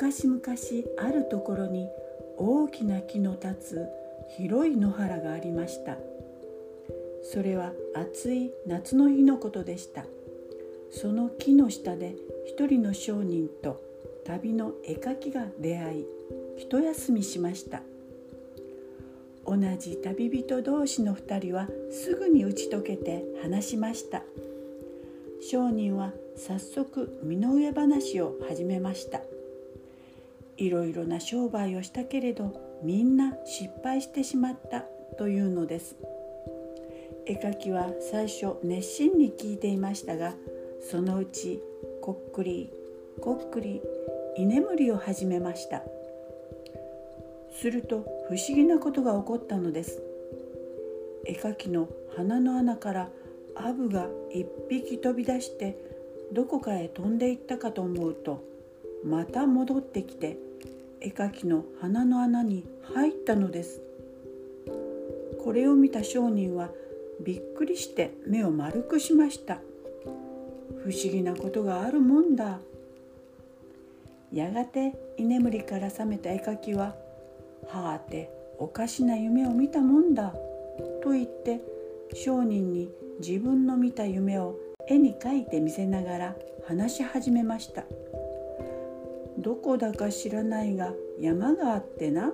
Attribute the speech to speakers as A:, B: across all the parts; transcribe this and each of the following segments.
A: 昔々あるところに大きな木の立つ広い野原がありました。それは暑い夏の日のことでした。その木の下で一人の商人と旅の絵描きが出会い一休みしました。同じ旅人同士の2人はすぐに打ち解けて話しました。商人は早速身の上話を始めました。いろいろな商売をしたけれどみんな失敗してしまったというのです。絵描きは最初熱心に聞いていましたがそのうちこっくりこっくり居眠りを始めました。すると不思議なことが起こったのです。絵描きの鼻の穴からアブが一匹飛び出してどこかへ飛んでいったかと思うとまた戻ってきて絵描きの鼻の穴に入ったのです。これを見た商人はびっくりして目を丸くしました。不思議なことがあるもんだ。やがて居眠りから覚めた絵描きは「はあておかしな夢を見たもんだ」と言って商人に自分の見た夢を絵に描いて見せながら話し始めました。どこだか知らないが山があってな。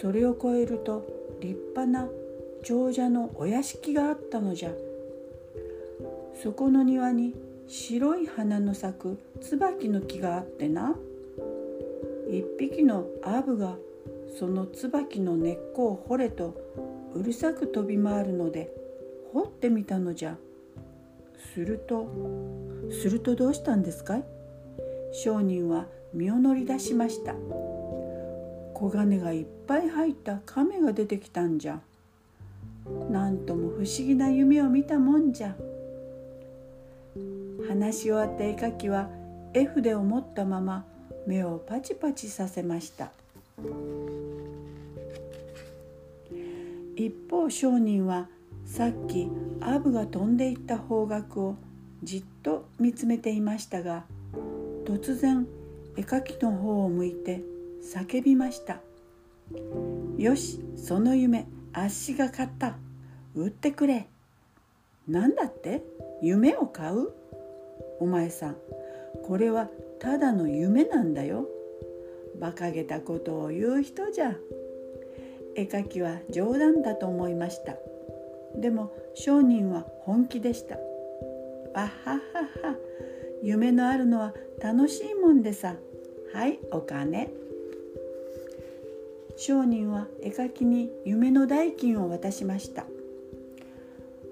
A: それを越えると立派な長者のお屋敷があったのじゃ。そこの庭に白い花の咲く椿の木があってな。一匹のアブがその椿の根っこを掘れとうるさく飛び回るので掘ってみたのじゃ。するとするとどうしたんですかい？商人は身を乗り出しました。小金がいっぱい入った亀が出てきたんじゃ。なんとも不思議な夢を見たもんじゃ。話し終わった絵描きは絵筆を持ったまま目をパチパチさせました。一方商人はさっきアブが飛んでいった方角をじっと見つめていましたが突然絵描きの方を向いて叫びました「よしその夢あっしが買った。売ってくれ」なんだって？夢を買う？お前さんこれはただの夢なんだよ。馬鹿げたことを言う人じゃ。絵描きは冗談だと思いました。でも商人は本気でした。あははは。夢のあるのは楽しいもんでさ。はいお金。商人は絵描きに夢の代金を渡しました。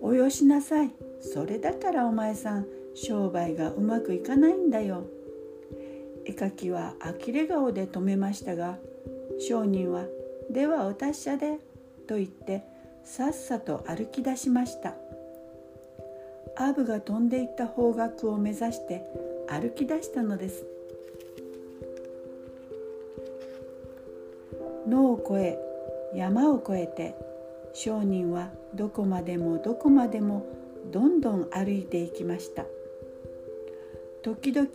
A: およしなさい。それだからお前さん商売がうまくいかないんだよ。絵描きは呆れ顔で止めましたが商人は「ではお達者で」と言ってさっさと歩き出しました。アブが飛んでいった方角を目指して歩き出したのです。野を越え山を越えて商人はどこまでもどこまでもどんどん歩いていきました。時々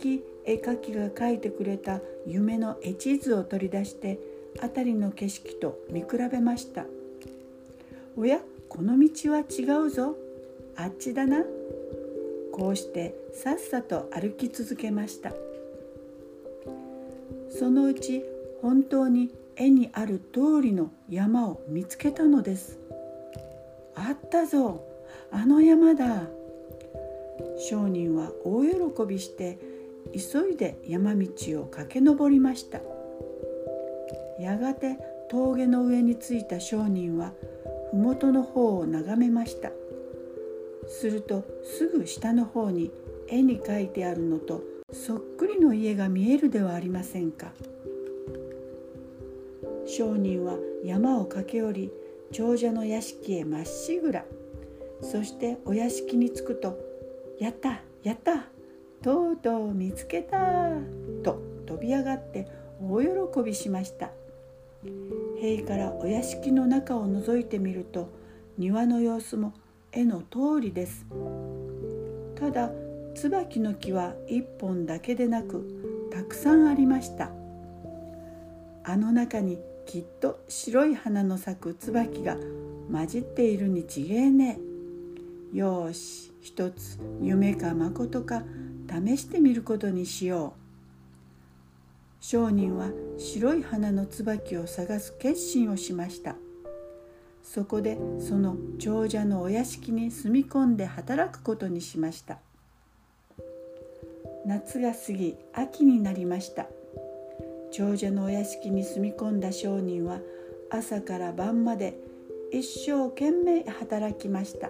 A: 絵描きが描いてくれた夢の絵地図を取り出して辺りの景色と見比べました。おやこの道は違うぞ。あっちだな。こうしてさっさと歩き続けました。そのうち本当に絵にある通りの山を見つけたのです。あったぞあの山だ。商人は大喜びして急いで山道を駆け上りました。やがて峠の上に着いた商人は麓の方を眺めました。するとすぐ下の方に絵に描いてあるのとそっくりの家が見えるではありませんか商人は山を駆け下り長者の屋敷へまっしぐらそしてお屋敷に着くと「やったやったとうとう見つけた!」と飛び上がって大喜びしました塀からお屋敷の中を覗いてみると庭の様子も絵の通りです。ただ椿の木は一本だけでなくたくさんありました。あの中にきっと白い花の咲く椿が混じっているにちげえ。ねよし一つ夢かまことか試してみることにしよう。商人は白い花の椿を探す決心をしました。そこでその長者のお屋敷に住み込んで働くことにしました。夏が過ぎ秋になりました。長者のお屋敷に住み込んだ商人は朝から晩まで一生懸命働きました。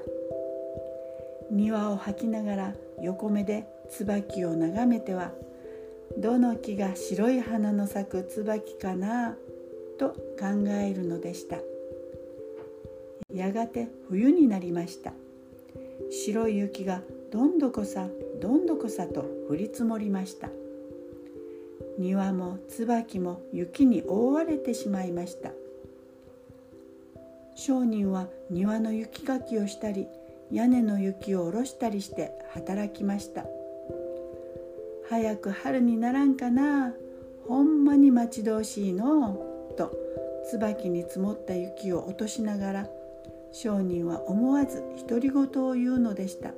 A: 庭を吐きながら横目で椿を眺めてはどの木が白い花の咲く椿かなと考えるのでした。やがて冬になりました。白い雪がどんどこさどんどこさと降り積もりました。庭も椿も雪に覆われてしまいました。商人は庭の雪かきをしたり屋根の雪を下ろしたりして働きました。早く春にならんかなほんまに待ち遠しいのと椿に積もった雪を落としながら商人は思わず独り言を言うのでした。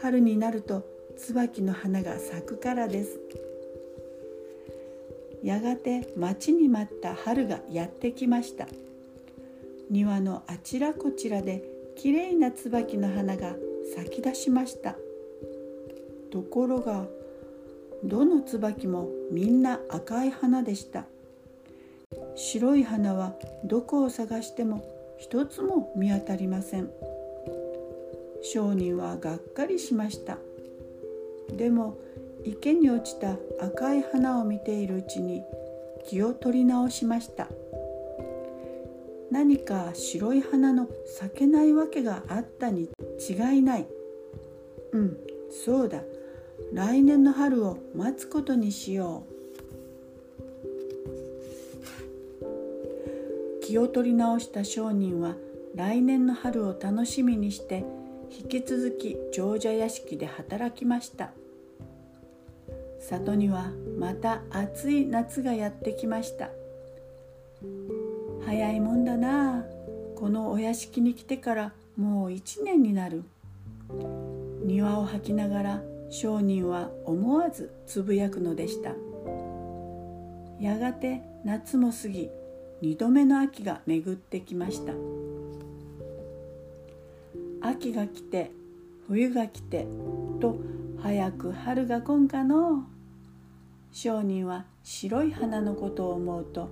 A: 春になると椿の花が咲くからです。やがて待ちに待った春がやってきました。庭のあちらこちらできれいな椿の花が咲き出しました。ところがどの椿もみんな赤い花でした。白い花はどこを探しても一つも見当たりません。商人はがっかりしました。でも池に落ちた赤い花を見ているうちに気を取り直しました。何か白い花の咲けないわけがあったに違いない。うんそうだ。来年の春を待つことにしよう。気を取り直した商人は来年の春を楽しみにして引き続き長者屋敷で働きました。里にはまた暑い夏がやってきました。早いもんだなあこのお屋敷に来てからもう一年になる。庭を吐きながら商人は思わずつぶやくのでした。やがて夏も過ぎ二度目の秋が巡ってきました。秋が来て冬が来てと早く春が来んかの商人は白い花のことを思うと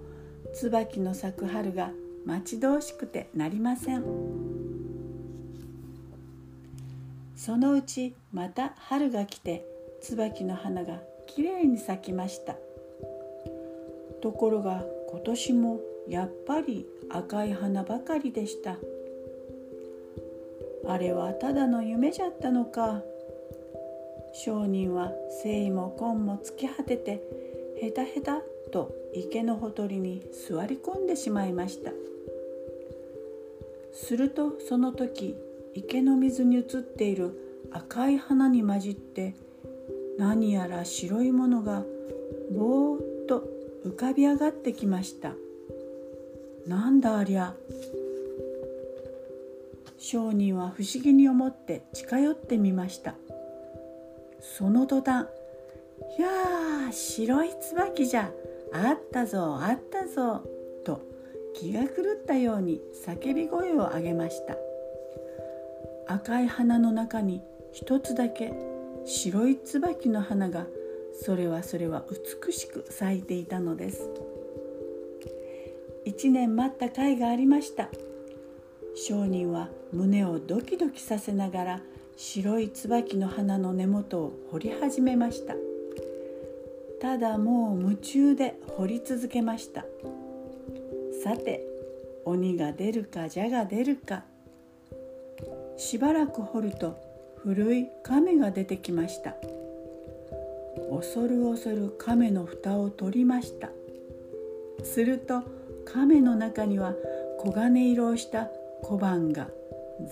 A: 椿の咲く春が待ち遠しくてなりません。そのうちまた春が来て椿の花がきれいに咲きました。ところが今年もやっぱり赤い花ばかりでした。あれはただの夢じゃったのか。商人は誠意も根も突き果ててヘタヘタと池のほとりに座り込んでしまいました。するとその時池の水に映っている赤い花に混じって何やら白いものがぼーっと浮かび上がってきました。なんだありゃ。商人は不思議に思って近寄ってみました。その途端「いやー白い椿じゃ。あったぞあったぞ」と気が狂ったように叫び声を上げました。赤い花の中に一つだけ白い椿の花がそれはそれは美しく咲いていたのです。一年待った甲斐がありました。商人は胸をドキドキさせながら白い椿の花の根元を掘り始めました。ただもう夢中で掘り続けました。さて鬼が出るか蛇が出るか。しばらく掘ると古い亀が出てきました。恐る恐る亀の蓋を取りました。すると亀の中には黄金色をした小判が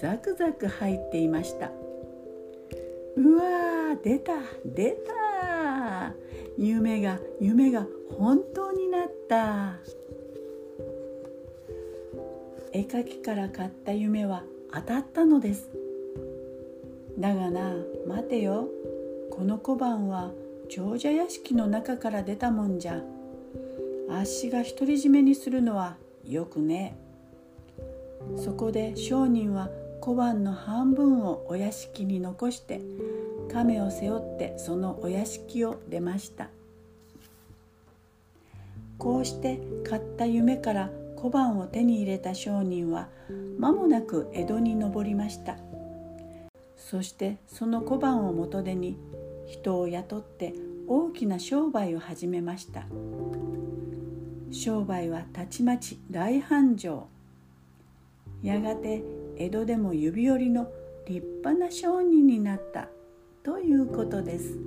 A: ザクザク入っていました。うわー出た出た。夢が夢が本当になった。絵描きから買った夢は当たったのです。だがな待てよ。この小判は長者屋敷の中から出たもんじゃ。あっしが独り占めにするのはよくね。そこで商人は小判の半分をお屋敷に残して亀を背負ってそのお屋敷を出ました。こうして買った夢から小判を手に入れた商人は間もなく江戸に上りました。そしてその小判を元手に人を雇って大きな商売を始めました。商売はたちまち大繁盛やがて江戸でも指折りの立派な商人になったということです。